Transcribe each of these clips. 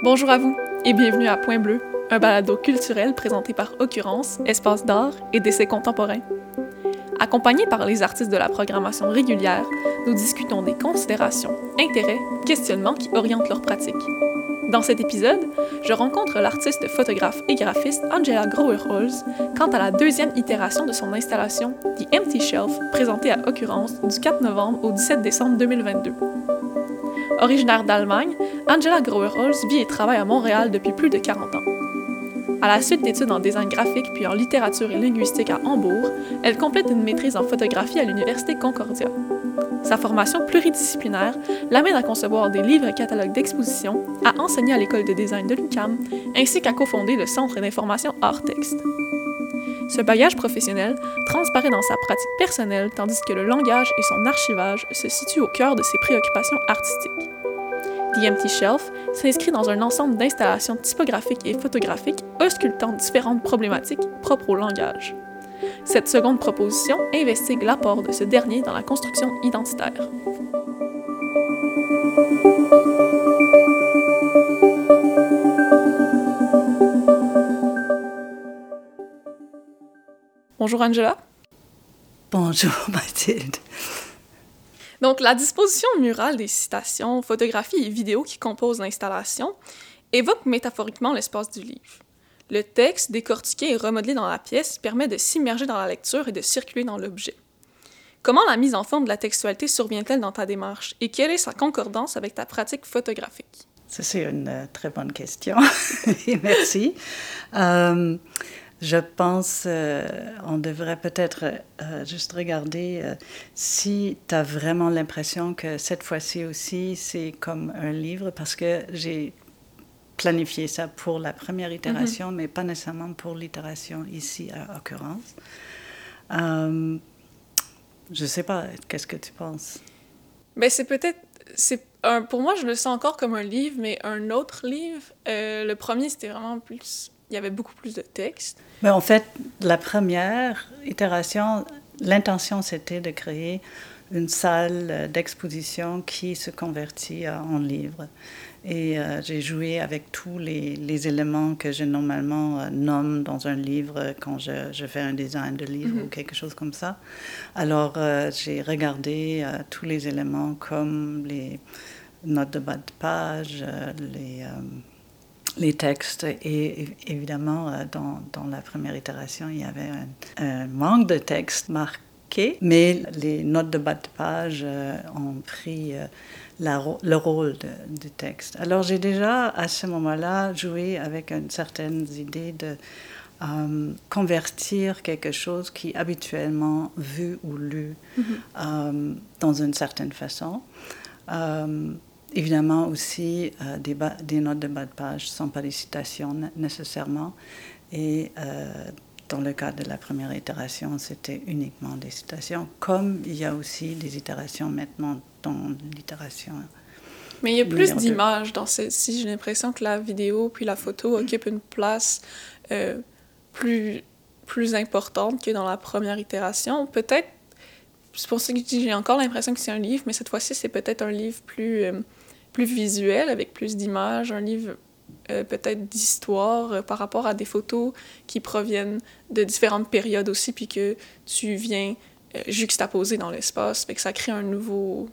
Bonjour à vous et bienvenue à Point Bleu, un balado culturel présenté par Occurrence, Espace d'art et d'essais contemporains. Accompagnés par les artistes de la programmation régulière, nous discutons des considérations, intérêts, questionnements qui orientent leur pratique. Dans cet épisode, je rencontre l'artiste photographe et graphiste Angela Grower-Holz quant à la deuxième itération de son installation The Empty Shelf, présentée à Occurrence du 4 novembre au 17 décembre 2022. Originaire d'Allemagne, Angela Grower-Holz vit et travaille à Montréal depuis plus de 40 ans. À la suite d'études en design graphique puis en littérature et linguistique à Hambourg, elle complète une maîtrise en photographie à l'Université Concordia. Sa formation pluridisciplinaire l'amène à concevoir des livres et catalogues d'exposition, à enseigner à l'école de design de l'UQAM, ainsi qu'à cofonder le Centre d'information Art-Texte. Ce bagage professionnel transparaît dans sa pratique personnelle tandis que le langage et son archivage se situent au cœur de ses préoccupations artistiques. The Empty Shelf s'inscrit dans un ensemble d'installations typographiques et photographiques auscultant différentes problématiques propres au langage. Cette seconde proposition investigue l'apport de ce dernier dans la construction identitaire. Bonjour Angela. Bonjour Mathilde. Donc, la disposition murale des citations, photographies et vidéos qui composent l'installation évoque métaphoriquement l'espace du livre. Le texte, décortiqué et remodelé dans la pièce, permet de s'immerger dans la lecture et de circuler dans l'objet. Comment la mise en forme de la textualité survient-elle dans ta démarche et quelle est sa concordance avec ta pratique photographique? Ça, c'est une euh, très bonne question. Merci. Euh, je pense euh, on devrait peut-être euh, juste regarder euh, si tu as vraiment l'impression que cette fois-ci aussi, c'est comme un livre, parce que j'ai planifié ça pour la première itération, mm-hmm. mais pas nécessairement pour l'itération ici à occurrence. je ne sais pas, qu'est-ce que tu penses? Mais ben, c'est peut-être c'est un, pour moi, je le sens encore comme un livre, mais un autre livre. le premier, c'était vraiment plus il y avait beaucoup plus de texte. Mais en fait, la première itération, l'intention c'était de créer une salle d'exposition qui se convertit en livre. Et euh, j'ai joué avec tous les, les, éléments que je normalement euh, nomme dans un livre quand je, je, fais un design de livre ou mhm. quelque chose comme ça. Alors euh, j'ai regardé tous les éléments comme les notes de bas de page, les les textes. Et évidemment, euh, dans, dans, la première itération, il y avait un, manque de texte marqué, mais les notes de bas de page euh, ont pris euh, la, le rôle du texte. Alors j'ai déjà, à ce moment-là, joué avec une certaine idée de convertir quelque chose qui est habituellement vu ou lu mm-hmm. dans une certaine façon. Évidemment aussi, euh, des, des, notes de bas de page ne sont pas des citations nécessairement. Et euh, dans le cas de la première itération, c'était uniquement des citations, comme il y a aussi des itérations maintenant dans l'itération. Mais il y a plus d'images dans celle-ci. J'ai l'impression que la vidéo puis la photo occupent une place euh, plus, plus importante que dans la première itération. Peut-être, c'est pour ça que j'ai encore l'impression que c'est un livre, mais cette fois-ci, c'est peut-être un livre plus plus visuel, avec plus d'images, un livre euh, peut-être d'histoire euh, par rapport à des photos qui proviennent de différentes périodes aussi, puis que tu viens euh, juxtaposer dans l'espace, fait que ça crée un nouveau...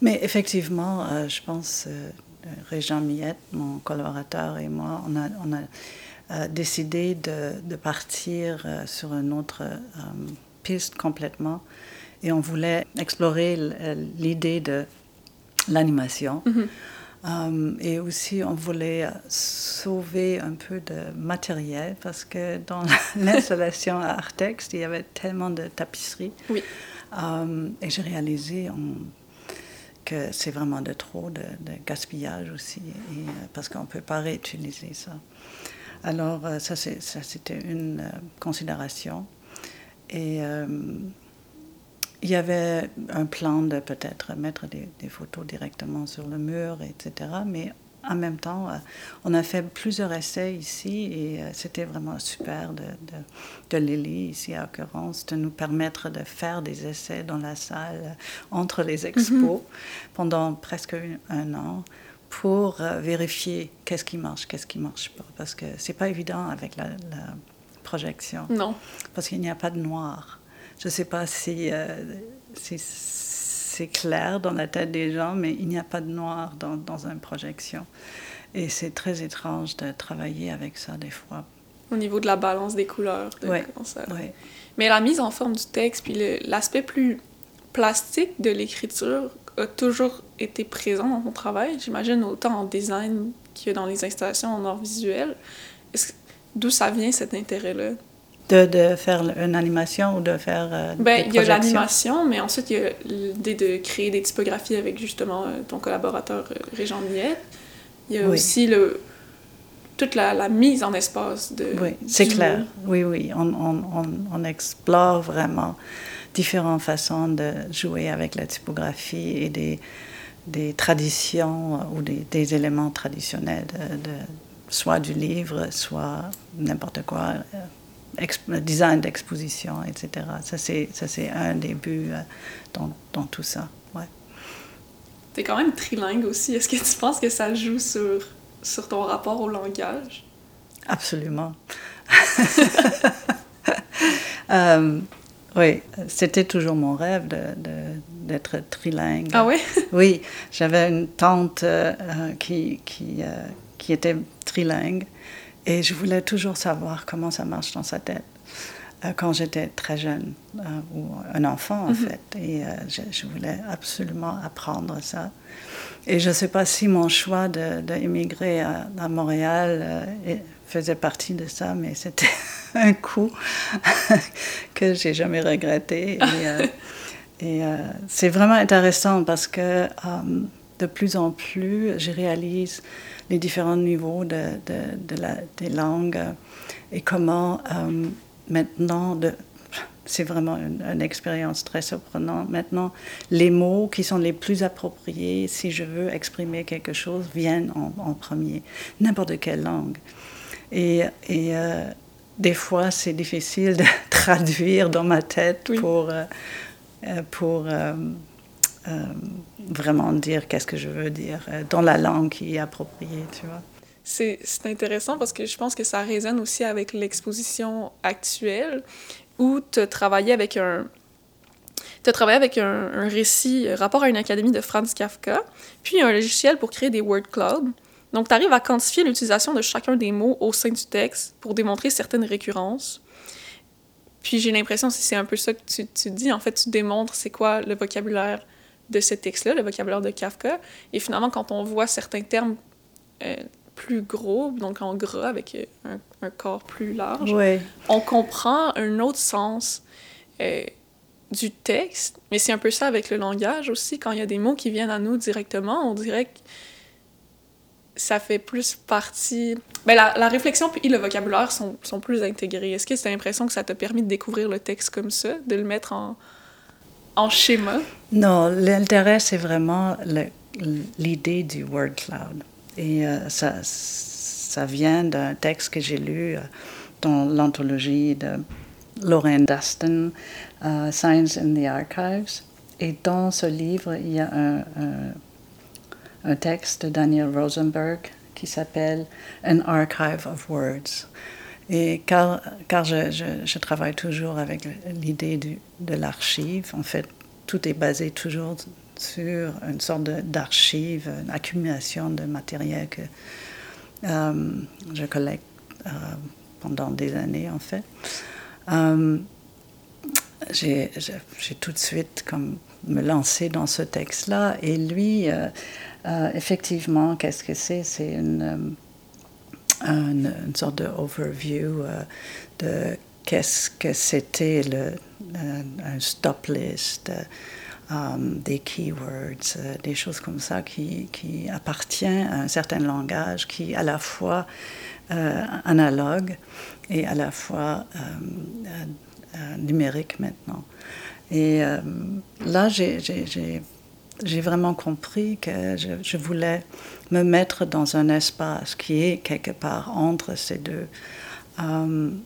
Mais effectivement, je pense, Régent Miette, mon collaborateur et moi, on a, décidé de, partir sur une autre piste complètement, et on voulait explorer l'idée de l'animation. Mhm. Euh, et aussi, on voulait sauver un peu de matériel parce que dans l'installation à Artex, il y avait tellement de tapisseries. Oui. Euh, et j'ai réalisé que c'est vraiment de trop de, gaspillage aussi, et, euh, parce qu'on ne peut pas réutiliser ça. Alors, ça, c'était une considération. Et il y avait un plan de peut-être mettre des, photos directement sur le mur, etc. Mais en même temps, euh, on a fait plusieurs essais ici et euh, c'était vraiment super de, de, de Lily, ici à Occurrence, de nous permettre de faire des essais dans la salle euh, entre les expos mhm. pendant presque un an pour vérifier qu'est-ce qui marche, qu'est-ce qui marche pas. Parce que c'est pas évident avec la, projection. Non. Parce qu'il n'y a pas de noir. Je ne sais pas si, si c'est clair dans la tête des gens, mais il n'y a pas de noir dans, dans une projection. Et c'est très étrange de travailler avec ça des fois. Au niveau de la balance des couleurs. De oui. Ouais. Mais la mise en forme du texte, puis l'aspect plus plastique de l'écriture a toujours été présent dans mon travail. J'imagine autant en design que dans les installations en art visuel. D'où ça vient cet intérêt-là? De, de, faire une animation ou de faire. Euh, ben, il y a l'animation, mais ensuite il y a l'idée de créer des typographies avec justement euh, ton collaborateur euh, Régent Miette. Il y a aussi le, toute la, la, mise en espace de. Oui, c'est clair. Oui, oui. On, on, on, explore vraiment différentes façons de jouer avec la typographie et des, des traditions ou des, des éléments traditionnels, de, soit du livre, soit n'importe quoi, design d'exposition, etc. Ça, c'est un des buts dans, dans tout ça. T'es quand même trilingue aussi. Est-ce que tu penses que ça joue sur, sur ton rapport au langage? Absolument. euh, oui, c'était toujours mon rêve d'être de, trilingue. Ah oui? oui, j'avais une tante euh, qui, qui, euh, qui était trilingue et je voulais toujours savoir comment ça marche dans sa tête. Euh, quand j'étais très jeune, euh, ou un enfant en mhm. fait. Et euh, je, voulais absolument apprendre ça. Et je ne sais pas si mon choix d'émigrer à, à, Montréal faisait partie de ça, mais c'était un coup que j'ai jamais regretté. Et, et c'est vraiment intéressant parce que de plus en plus, je réalise les différents niveaux de, de, de la, des langues et comment maintenant, c'est vraiment une, expérience très surprenante. Maintenant, les mots qui sont les plus appropriés, si je veux exprimer quelque chose, viennent en, premier, n'importe quelle langue. Et, et euh, des fois, c'est difficile de traduire dans ma tête pour, euh, euh, pour vraiment dire qu'est-ce que je veux dire dans la langue qui est appropriée, tu vois c'est intéressant parce que je pense que ça résonne aussi avec l'exposition actuelle où tu as travaillé avec un. Tu as travaillé avec un, un, récit, euh, rapport à une académie de Franz Kafka, puis un logiciel pour créer des word clouds. Donc, tu arrives à quantifier l'utilisation de chacun des mots au sein du texte pour démontrer certaines récurrences. Puis j'ai l'impression, si c'est un peu ça que tu, tu, dis, en fait, tu démontres c'est quoi le vocabulaire de ce texte-là, le vocabulaire de Kafka. Et finalement, quand on voit certains termes euh, plus gros, donc en gras, avec un, un corps plus large, on comprend un autre sens euh, du texte. Mais c'est un peu ça avec le langage aussi. Quand il y a des mots qui viennent à nous directement, on dirait que ça fait plus partie... Ben, la, la réflexion et le vocabulaire sont, sont plus intégrés. Est-ce que tu as l'impression que ça t'a permis de découvrir le texte comme ça, de le mettre en, en schéma? Non, l'intérêt, c'est vraiment l'idée du word cloud. Et euh, ça, vient d'un texte que j'ai lu euh, dans l'anthologie de Lorraine Dustin, uh, Science in the Archives. Et dans ce livre, il y a un texte de Daniel Rosenberg qui s'appelle An Archive of Words. Et car, car je, je, travaille toujours avec l'idée de l'archive, en fait, tout est basé toujours sur une sorte d'archive, une accumulation de matériel que euh, je collecte euh, pendant des années en fait. Euh, j'ai tout de suite comme me lancé dans ce texte-là et lui, effectivement, qu'est-ce que c'est? C'est une, une, une, sorte de overview de qu'est-ce que c'était le, un stop list. Um, des keywords, euh, des choses comme ça qui, qui appartiennent à un certain langage qui est à la fois euh, analogue et à la fois euh, numérique maintenant. Et là, j'ai vraiment compris que je, je, voulais me mettre dans un espace qui est quelque part entre ces deux. Um,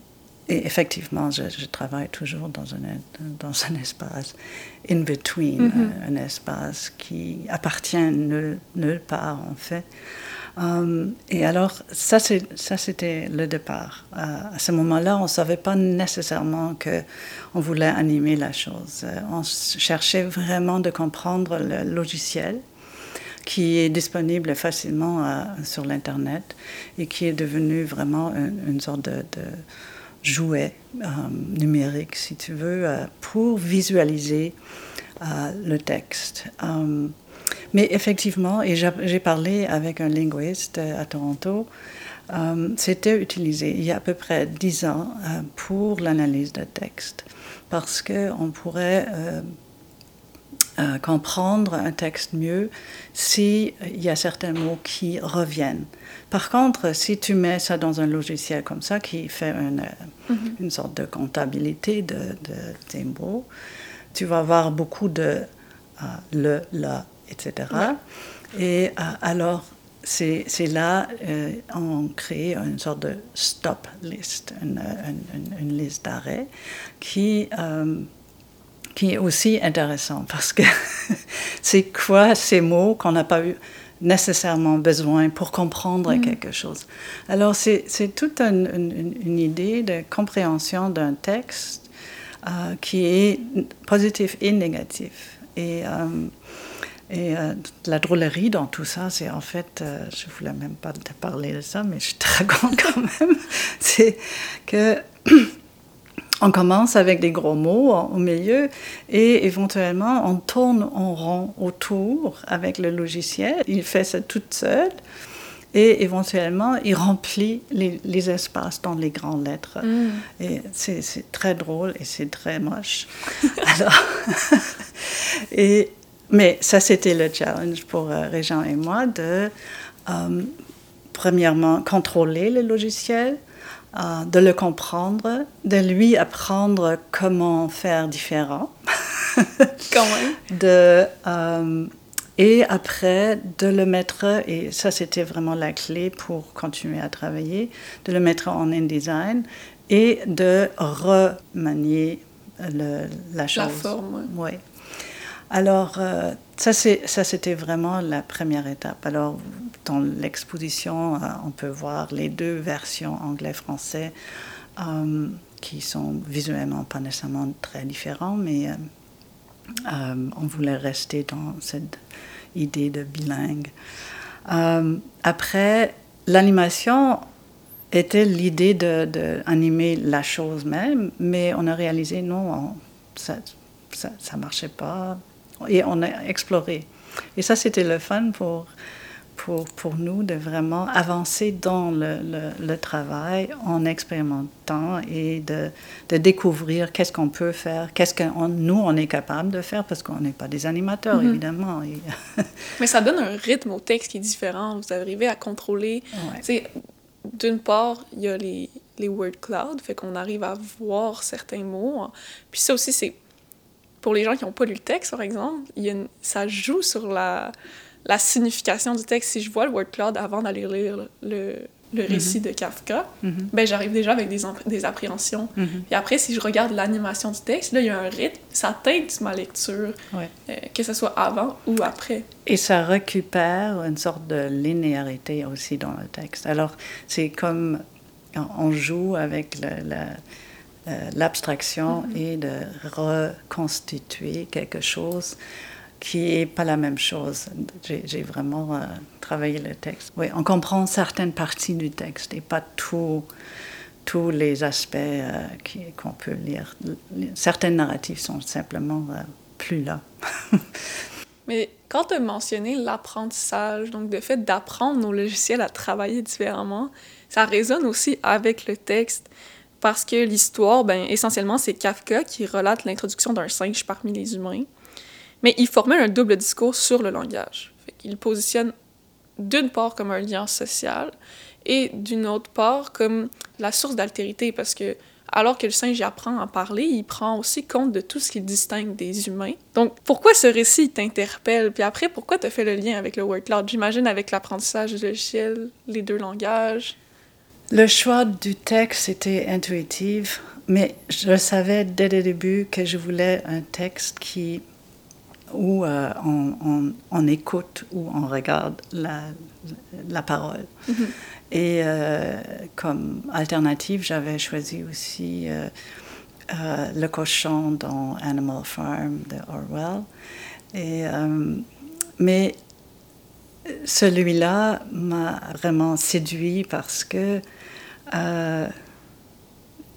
et effectivement, je, travaille toujours dans un, dans un espace in between, mm-hmm. un espace qui appartient nulle, nulle part en fait. Um, et alors, ça, c'était le départ. Euh, à ce moment-là, on ne savait pas nécessairement qu'on voulait animer la chose. Euh, on cherchait vraiment de comprendre le logiciel qui est disponible facilement euh, sur l'Internet et qui est devenu vraiment une, sorte de, jouet numérique, si tu veux, pour visualiser le texte. Mais effectivement, et j'ai parlé avec un linguiste à Toronto, euh, c'était utilisé il y a à peu près dix ans euh, pour l'analyse de texte, parce qu'on pourrait euh, comprendre un texte mieux s'il y a certains mots qui reviennent. Par contre, si tu mets ça dans un logiciel comme ça, qui fait une, mm-hmm. une sorte de comptabilité de, de, tes mots, tu vas avoir beaucoup de le, la, etc. Et euh, alors, c'est là euh, on crée une sorte de stop list, une, une, liste d'arrêt qui, euh, qui est aussi intéressant parce que c'est quoi ces mots qu'on n'a pas eu nécessairement besoin pour comprendre mm. quelque chose? Alors c'est toute une, une, idée de compréhension d'un texte qui est positif et négatif. Et et euh, la drôlerie dans tout ça, c'est en fait, euh, je ne voulais même pas te parler de ça, mais je te raconte quand même, c'est que on commence avec des gros mots au milieu et éventuellement on tourne en rond autour avec le logiciel. Il fait ça tout seul et éventuellement il remplit les, espaces dans les grandes lettres. Mm. Et c'est très drôle et c'est très moche. Alors, et mais ça, c'était le challenge pour euh, Régent et moi de, euh, premièrement, contrôler le logiciel, euh, de le comprendre, de lui apprendre comment faire différent. de, et après, de le mettre, et ça c'était vraiment la clé pour continuer à travailler, de le mettre en InDesign et de remanier le, la chose. La forme. Oui. Alors, euh, ça, c'était vraiment la première étape. Alors, dans l'exposition, euh, on peut voir les deux versions anglais-français euh, qui sont visuellement pas nécessairement très différents, mais on voulait rester dans cette idée de bilingue. après, l'animation était l'idée d'animer de, la chose même, mais on a réalisé non, ça ne marchait pas et on a exploré. Et ça, c'était le fun pour, pour, pour, nous de vraiment avancer dans le, le, travail en expérimentant et de, de découvrir qu'est-ce qu'on peut faire, qu'est-ce que nous, on est capable de faire, parce qu'on n'est pas des animateurs, mm-hmm. évidemment. Mais ça donne un rythme au texte qui est différent. Vous arrivez à contrôler. D'une part, il y a les, les word cloud, fait qu'on arrive à voir certains mots. Puis ça aussi, c'est pour les gens qui n'ont pas lu le texte, par exemple, il y a ça joue sur la, la signification du texte. Si je vois le word cloud avant d'aller lire le, le mhm. récit de Kafka, mhm. ben j'arrive déjà avec des, des appréhensions. Et mhm. après, si je regarde l'animation du texte, là, il y a un rythme, ça teinte ma lecture, euh, que ce soit avant ou après. Et ça récupère une sorte de linéarité aussi dans le texte. Alors, c'est comme on joue avec le, la euh, l'abstraction mm-hmm. et de reconstituer quelque chose qui n'est pas la même chose. J'ai vraiment euh, travaillé le texte. Oui, on comprend certaines parties du texte et pas tout, tous les aspects euh, qu'on peut lire. Certaines narratives sont simplement plus là. Mais quand tu as mentionné l'apprentissage, donc le fait d'apprendre nos logiciels à travailler différemment, ça résonne aussi avec le texte. Parce que l'histoire, ben, essentiellement, c'est Kafka qui relate l'introduction d'un singe parmi les humains. Mais il formule un double discours sur le langage. il positionne d'une part comme un lien social et d'une autre part comme la source d'altérité parce que alors que le singe apprend à parler, il prend aussi compte de tout ce qui distingue des humains. Donc, pourquoi ce récit t'interpelle? Puis après, pourquoi tu fait le lien avec le word cloud? J'imagine avec l'apprentissage du logiciel, les deux langages. Le choix du texte était intuitif, mais je savais dès le début que je voulais un texte qui où euh, on, écoute ou on regarde la, la parole. Mm-hmm. Et euh, comme alternative, j'avais choisi aussi euh, Le cochon dans Animal Farm de Orwell. Et, mais celui-là m'a vraiment séduit parce que,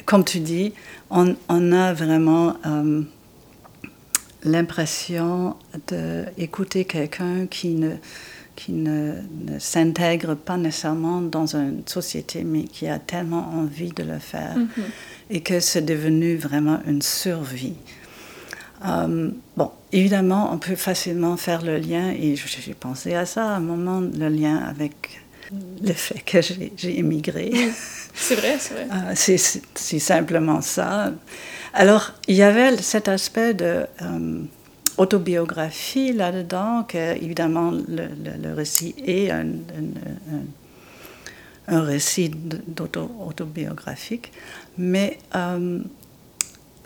comme tu dis, on, on a vraiment l'impression d'écouter quelqu'un qui ne, qui ne, s'intègre pas nécessairement dans une société, mais qui a tellement envie de le faire mm-hmm. et que c'est devenu vraiment une survie. Euh, bon, évidemment, on peut facilement faire le lien, et j'ai pensé à ça à un moment, le lien avec le fait que j'ai émigré. C'est vrai, c'est vrai. Euh, c'est simplement ça. Alors, il y avait cet aspect de euh, autobiographie là-dedans, que évidemment le, récit est un, un, récit autobiographique, mais euh,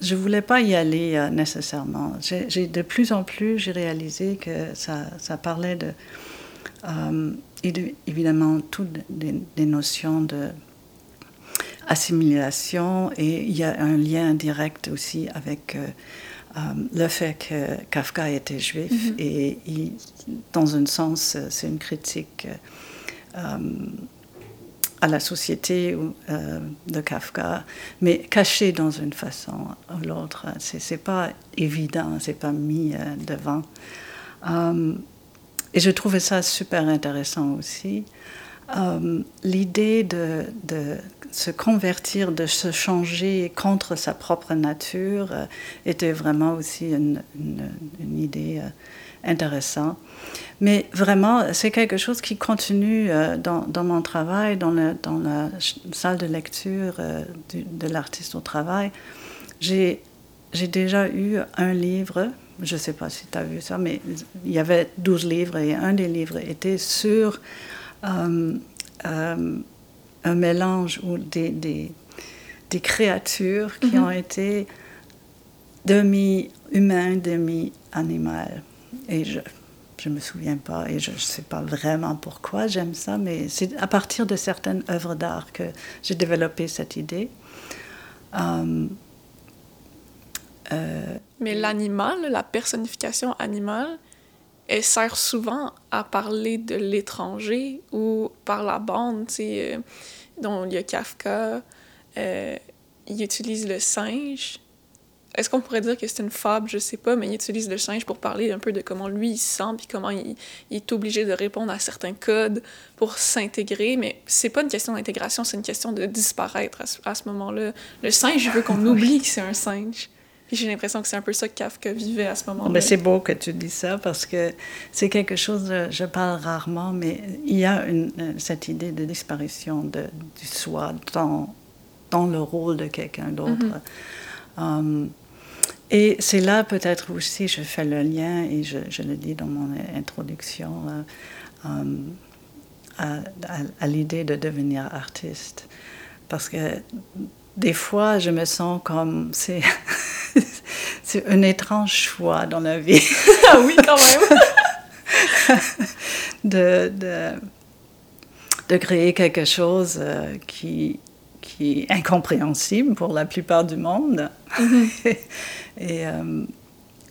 je ne voulais pas y aller euh, nécessairement. J'ai, de plus en plus, j'ai réalisé que ça, ça parlait de, évidemment, toutes des notions de assimilation et il y a un lien direct aussi avec euh, euh, le fait que Kafka était juif mm-hmm. et dans un sens c'est une critique euh, à la société de Kafka, mais caché dans une façon ou l'autre. C'est pas évident, c'est pas mis devant. Et je trouvais ça super intéressant aussi. L'idée de, se convertir, de se changer contre sa propre nature euh, était vraiment aussi une, idée euh, intéressante. Mais vraiment, c'est quelque chose qui continue euh, dans, mon travail, dans, la salle de lecture de l'artiste au travail. J'ai déjà eu un livre, je ne sais pas si tu as vu ça, mais il y avait 12 livres et un des livres était sur un mélange ou des, des, des créatures qui mhm. ont été demi-humains, demi-animales. Et je ne me souviens pas et je ne sais pas vraiment pourquoi j'aime ça, mais c'est à partir de certaines œuvres d'art que j'ai développé cette idée. Euh, euh, mais l'animal, la personnification animale, elle sert souvent à parler de l'étranger ou par la bande, tu sais, euh, dont il y a Kafka, euh, il utilise le singe. Est-ce qu'on pourrait dire que c'est une fable? Je sais pas, mais il utilise le singe pour parler un peu de comment lui il se sent, puis comment il, est obligé de répondre à certains codes pour s'intégrer. Mais c'est pas une question d'intégration, c'est une question de disparaître à ce, moment-là. Le singe veut qu'on oublie que c'est un singe j'ai l'impression que c'est un peu ça que Kafka vivait à ce moment-là. Mais c'est beau que tu dis ça parce que c'est quelque chose, je parle rarement, mais il y a une, euh, cette idée de disparition de, du soi dans, dans le rôle de quelqu'un d'autre. Mm-hmm. Um, et c'est là peut-être aussi, je fais le lien, et je, je le dis dans mon introduction, euh, um, à, à l'idée de devenir artiste. Parce que des fois, je me sens comme c'est c'est un étrange choix dans la vie. ah oui, quand même. de, de, créer quelque chose euh, qui, qui est incompréhensible pour la plupart du monde. Mm-hmm. et, euh,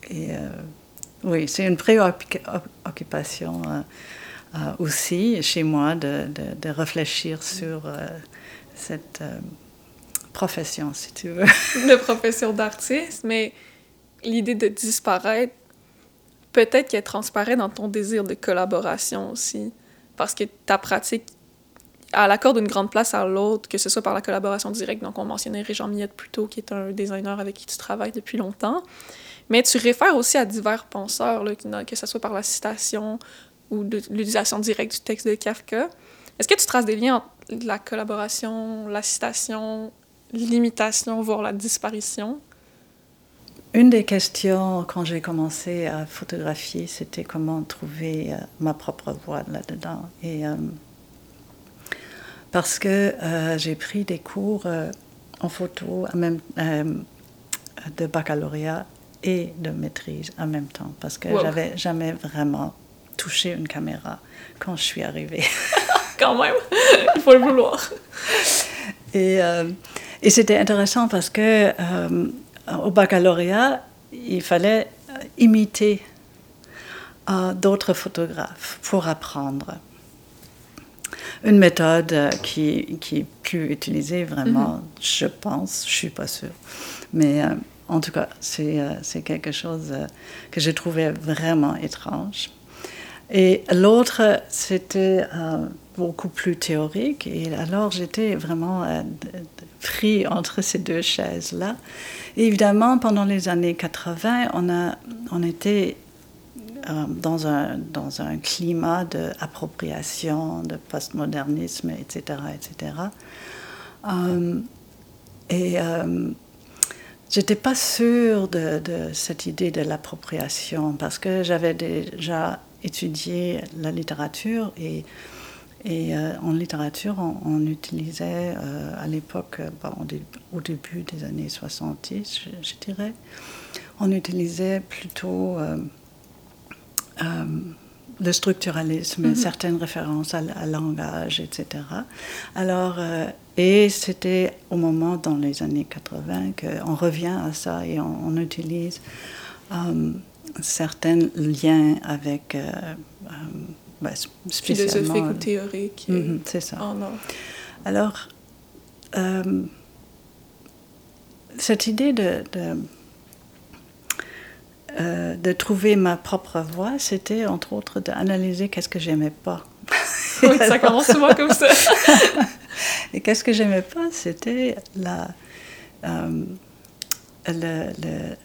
et euh, oui, c'est une préoccupation aussi chez moi de, de, de réfléchir sur cette profession, si tu veux. de profession d'artiste, mais l'idée de disparaître, peut-être qu'elle transparaît dans ton désir de collaboration aussi. Parce que ta pratique, elle accorde une grande place à l'autre, que ce soit par la collaboration directe. Donc, on mentionnait Régent Miette plus tôt, qui est un designer avec qui tu travailles depuis longtemps. Mais tu réfères aussi à divers penseurs, là, que ce soit par la citation ou l'utilisation directe du texte de Kafka. Est-ce que tu traces des liens entre la collaboration, la citation, l'imitation, voire la disparition? Une des questions quand j'ai commencé à photographier, c'était comment trouver euh, ma propre voix là-dedans. Et euh, parce que j'ai pris des cours en photo même, de baccalauréat et de maîtrise en même temps, parce que j'avais jamais vraiment touché une caméra quand je suis arrivée. quand même, il faut le vouloir. Et, et c'était intéressant parce que au baccalauréat, il fallait imiter d'autres photographes pour apprendre. Une méthode qui, qui est plus utilisée vraiment, mhm. je pense, je suis pas sûre. Mais euh, en tout cas, c'est euh, quelque chose euh, que j'ai trouvé vraiment étrange. Et l'autre, c'était beaucoup plus théorique. Et alors, j'étais vraiment pris entre ces deux chaises-là. Évidemment, pendant les années 80, on, a, on était euh, dans, un, dans un climat d'appropriation, de, postmodernisme, etc. etc. Euh, et euh, j'étais pas sûre de, de, cette idée de l'appropriation parce que j'avais déjà étudié la littérature et, et en littérature, on, utilisait à l'époque, au, début des années 70, je, dirais, on utilisait plutôt euh, le structuralisme, mhm. certaines références à, langage, etc. Alors, euh, et c'était au moment dans les années 80 qu'on revient à ça et on, utilise euh, certains liens avec euh, bah, spécialement... Philosophique ou théorique. Mhm, c'est ça. Oh. Alors, cette idée de euh, de trouver ma propre voix, c'était entre autres d'analyser qu'est-ce que j'aimais pas. oui, ça commence souvent comme ça. Et qu'est-ce que j'aimais pas, c'était la, euh, le,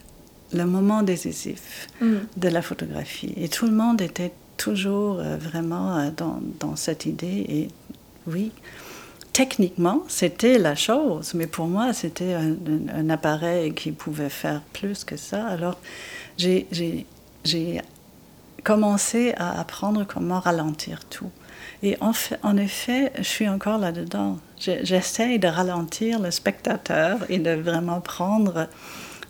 le, moment décisif mm. de la photographie. Et tout le monde était toujours euh, vraiment dans, dans, cette idée. Et oui, techniquement, c'était la chose, mais pour moi, c'était un, un, appareil qui pouvait faire plus que ça. Alors, j'ai commencé à apprendre comment ralentir tout. Et en, fait, en effet, je suis encore là-dedans. J'essaie de ralentir le spectateur et de vraiment prendre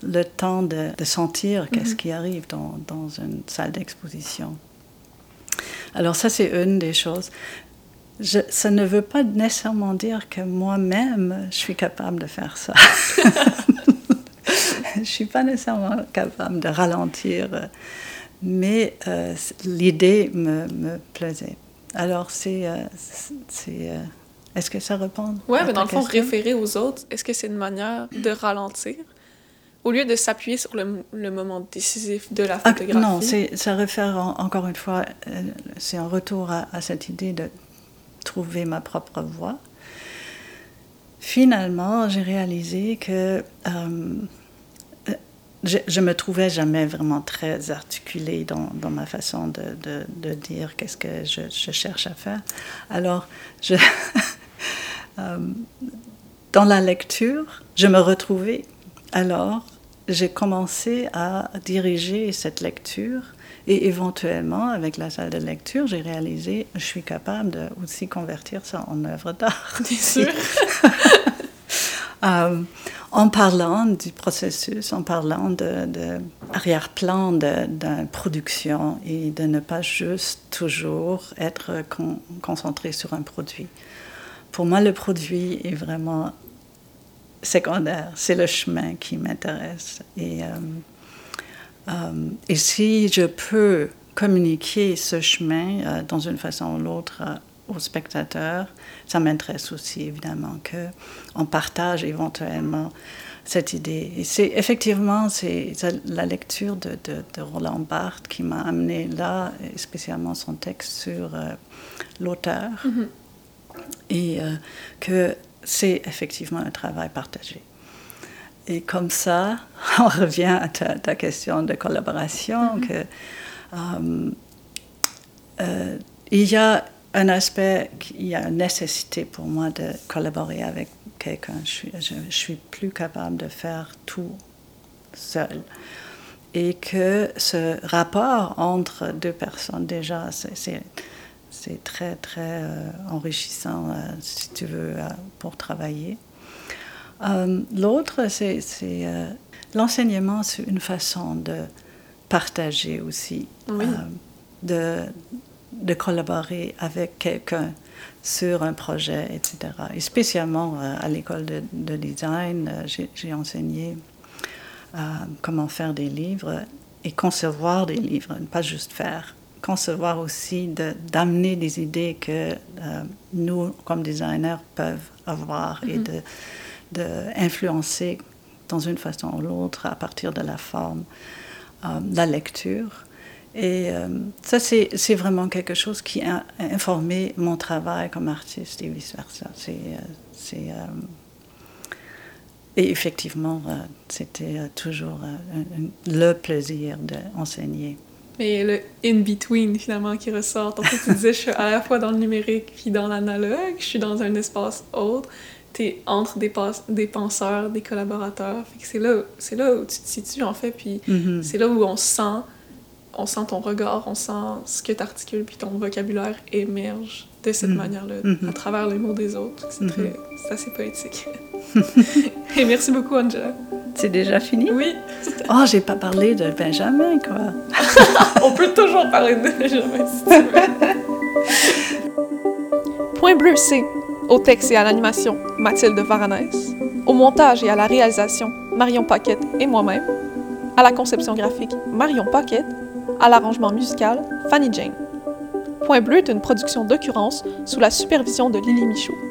le temps de, sentir qu'est-ce mhm. qui arrive dans, dans une salle d'exposition. Alors ça, c'est une des choses. Je, ça ne veut pas nécessairement dire que moi-même, je suis capable de faire ça. je ne suis pas nécessairement capable de ralentir, mais euh, l'idée me, me, plaisait. Alors, c'est. Euh, c'est euh, est-ce que ça répond Oui, mais dans le fond, référer aux autres, est-ce que c'est une manière de ralentir? Au lieu de s'appuyer sur le, le, moment décisif de la ah, photographie? non, ça réfère encore une fois, c'est un retour à, à, cette idée de trouver ma propre voix. Finalement, j'ai réalisé que je, ne me trouvais jamais vraiment très articulée dans, dans ma façon de, de, de dire qu'est-ce que je, je, cherche à faire. Alors, je, euh, dans la lecture, je me retrouvais. Alors, j'ai commencé à diriger cette lecture et éventuellement, avec la salle de lecture, j'ai réalisé je suis capable de aussi convertir ça en œuvre d'art. Bien sûr? euh, en parlant du processus, en parlant de, de arrière-plan de, de, production et de ne pas juste toujours être concentré sur un produit. Pour moi, le produit est vraiment secondaire, c'est le chemin qui m'intéresse. Et, euh, euh, et si je peux communiquer ce chemin euh, dans une façon ou l'autre aux spectateurs, ça m'intéresse aussi évidemment qu'on partage éventuellement cette idée. Et c'est effectivement c'est la lecture de, de, Roland Barthes qui m'a amené là, spécialement son texte sur euh, l'auteur, mm-hmm. et euh, que c'est effectivement un travail partagé. Et comme ça, on revient à ta, question de collaboration, mm-hmm. que euh, il y a un aspect, il y a une nécessité pour moi de collaborer avec quelqu'un. Je suis, je, suis plus capable de faire tout seul. Et que ce rapport entre deux personnes, déjà, c'est c'est très, très enrichissant, si tu veux, pour travailler. L'autre, c'est l'enseignement, c'est une façon de partager aussi, de, de collaborer avec quelqu'un sur un projet, etc. Et spécialement euh, à l'école de, design, euh, j'ai enseigné euh, comment faire des livres et concevoir des livres, pas juste faire. Concevoir aussi, d'amener des idées que nous, comme designers, peuvent avoir et mm-hmm. de, influencer dans une façon ou l'autre à partir de la forme, de la lecture. Et euh, ça, c'est vraiment quelque chose qui a informé mon travail comme artiste et vice-versa. C'est, euh, euh, et effectivement, c'était toujours le plaisir d'enseigner. Mais le in-between, finalement, qui ressort. Fait, tu disais, je suis à la fois dans le numérique puis dans l'analogue, je suis dans un espace autre. Tu es entre des, des penseurs, des collaborateurs. c'est là, là où tu te situes, en fait. Puis mm-hmm. c'est là où on sent on sent ton regard, on sent ce que tu articules, puis ton vocabulaire émerge de cette mm. manière-là, mm-hmm. à travers les mots des autres. C'est mm-hmm. assez poétique. Et merci beaucoup, Angela. C'est déjà fini? Oui. Oh, j'ai pas parlé de Benjamin, quoi. on peut toujours parler de Benjamin, si tu veux. Point bleu, c'est au texte et à l'animation, Mathilde Varanès. Au montage et à la réalisation, Marion Paquette et moi-même. À la conception graphique, Marion Paquette à l'arrangement musical, Fanny Jane. Point Bleu est une production d'occurrence sous la supervision de Lily Michaud.